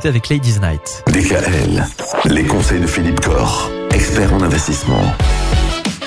C'est avec Ladies Night. DKL, les conseils de Philippe Corr, expert en investissement.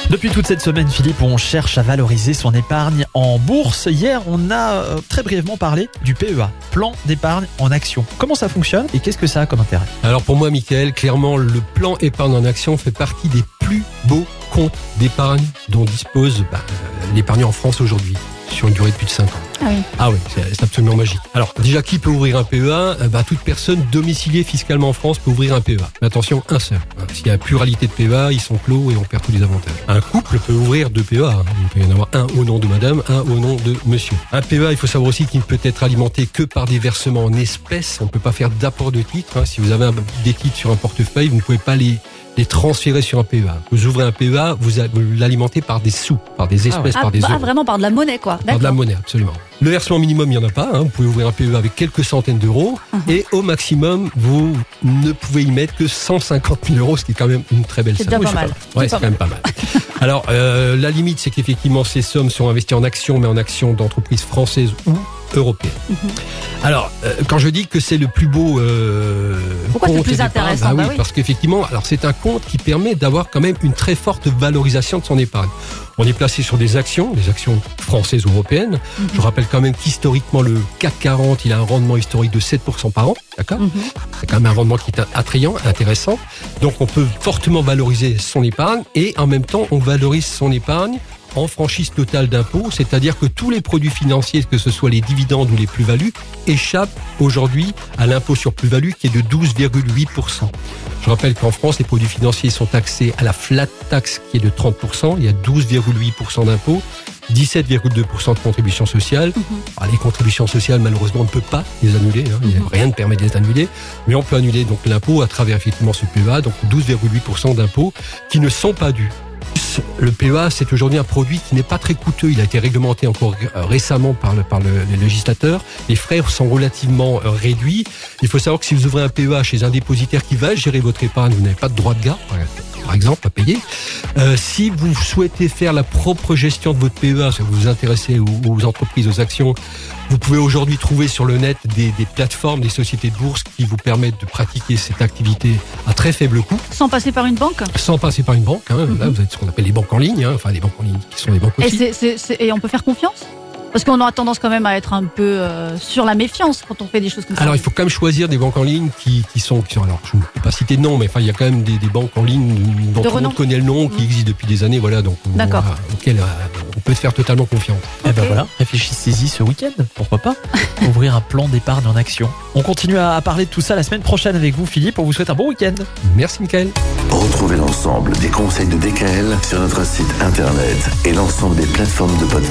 Depuis toute cette semaine, Philippe, on cherche à valoriser son épargne en bourse. Hier, on a euh, très brièvement parlé du PEA, plan d'épargne en action. Comment ça fonctionne et qu'est-ce que ça a comme intérêt? Alors pour moi, Michael, clairement, le plan épargne en action fait partie des plus beaux comptes d'épargne dont dispose bah, euh, l'épargne en France aujourd'hui sur une durée de plus de 5 ans. Ah oui. Ah oui, c'est absolument magique. Alors déjà, qui peut ouvrir un PEA Euh, bah, Toute personne domiciliée fiscalement en France peut ouvrir un PEA. Mais attention, un seul. Hein, S'il y a pluralité de PEA, ils sont clos et on perd tous les avantages. Un couple peut ouvrir deux PEA. hein. Il peut y en avoir un au nom de madame, un au nom de monsieur. Un PEA, il faut savoir aussi qu'il ne peut être alimenté que par des versements en espèces. On ne peut pas faire d'apport de titres. hein. Si vous avez un- des titres sur un portefeuille, vous ne pouvez pas les les transférer sur un PEA. Vous ouvrez un PEA, vous l'alimentez par des sous, par des espèces, Ah, par des bah, euros. vraiment par de la monnaie, quoi. Par de la monnaie, absolument. Le versement minimum, il n'y en a pas. hein. Vous pouvez ouvrir un PEA avec quelques centaines d'euros. Uh-huh. Et au maximum, vous ne pouvez y mettre que 150 000 euros, ce qui est quand même une très belle somme. déjà Oui, pas c'est mal. Ouais, C'est quand même pas mal. Alors, euh, la limite, c'est qu'effectivement, ces sommes sont investies en actions, mais en actions d'entreprises françaises ou Mm-hmm. Alors, euh, quand je dis que c'est le plus beau euh, Pourquoi c'est le compte plus intéressant bah oui, Bah oui. parce qu'effectivement, alors c'est un compte qui permet d'avoir quand même une très forte valorisation de son épargne. On est placé sur des actions, des actions françaises ou européennes. Mhm. Je rappelle quand même qu'historiquement, le CAC 40, il a un rendement historique de 7% par an. D'accord Mhm. C'est quand même un rendement qui est attrayant, intéressant. Donc on peut fortement valoriser son épargne et en même temps, on valorise son épargne en franchise totale d'impôt, c'est-à-dire que tous les produits financiers, que ce soit les dividendes ou les plus-values, échappent aujourd'hui à l'impôt sur plus-value qui est de 12,8%. Je rappelle qu'en France, les produits financiers sont taxés à la flat tax qui est de 30%, il y a 12,8% d'impôt, 17,2% de contribution sociale. Alors, les contributions sociales, malheureusement, on ne peut pas les annuler, hein, a rien ne permet de les annuler, mais on peut annuler donc l'impôt à travers effectivement ce PEA, donc 12,8% d'impôts qui ne sont pas dus. Le PEA, c'est aujourd'hui un produit qui n'est pas très coûteux. Il a été réglementé encore euh, récemment par le, par le, législateur. Les frais sont relativement euh, réduits. Il faut savoir que si vous ouvrez un PEA chez un dépositaire qui va gérer votre épargne, vous n'avez pas de droit de garde, par- exemple, à payer. Euh, si vous souhaitez faire la propre gestion de votre PEA, si vous vous intéressez aux, aux entreprises, aux actions, vous pouvez aujourd'hui trouver sur le net des, des plateformes, des sociétés de bourse qui vous permettent de pratiquer cette activité à très faible coût Sans passer par une banque sans passer par une banque. Hein. Là, vous avez ce qu'on appelle les banques en ligne, hein. enfin les banques en ligne qui sont les banques et, aussi. et on peut faire confiance? Parce qu'on aura tendance quand même à être un peu euh, sur la méfiance quand on fait des choses comme ça. Alors il faut quand même choisir des banques en ligne qui, qui sont, qui sont alors je ne peux pas citer de nom, mais enfin il y a quand même des, des banques en ligne dont monde connaît le nom, qui Mm. existent depuis des années, voilà, donc on- D'accord. voilà, auquel euh, on peut se faire totalement confiance. Eh ben voilà, réfléchissez-y ce week-end, pourquoi pas Ouvrir un plan d'épargne en action. On continue à à parler de tout ça la semaine prochaine avec vous Philippe, on vous souhaite un bon week-end. Merci Michael. Retrouvez l'ensemble des conseils de DKL sur notre site internet et l'ensemble des plateformes de podcast.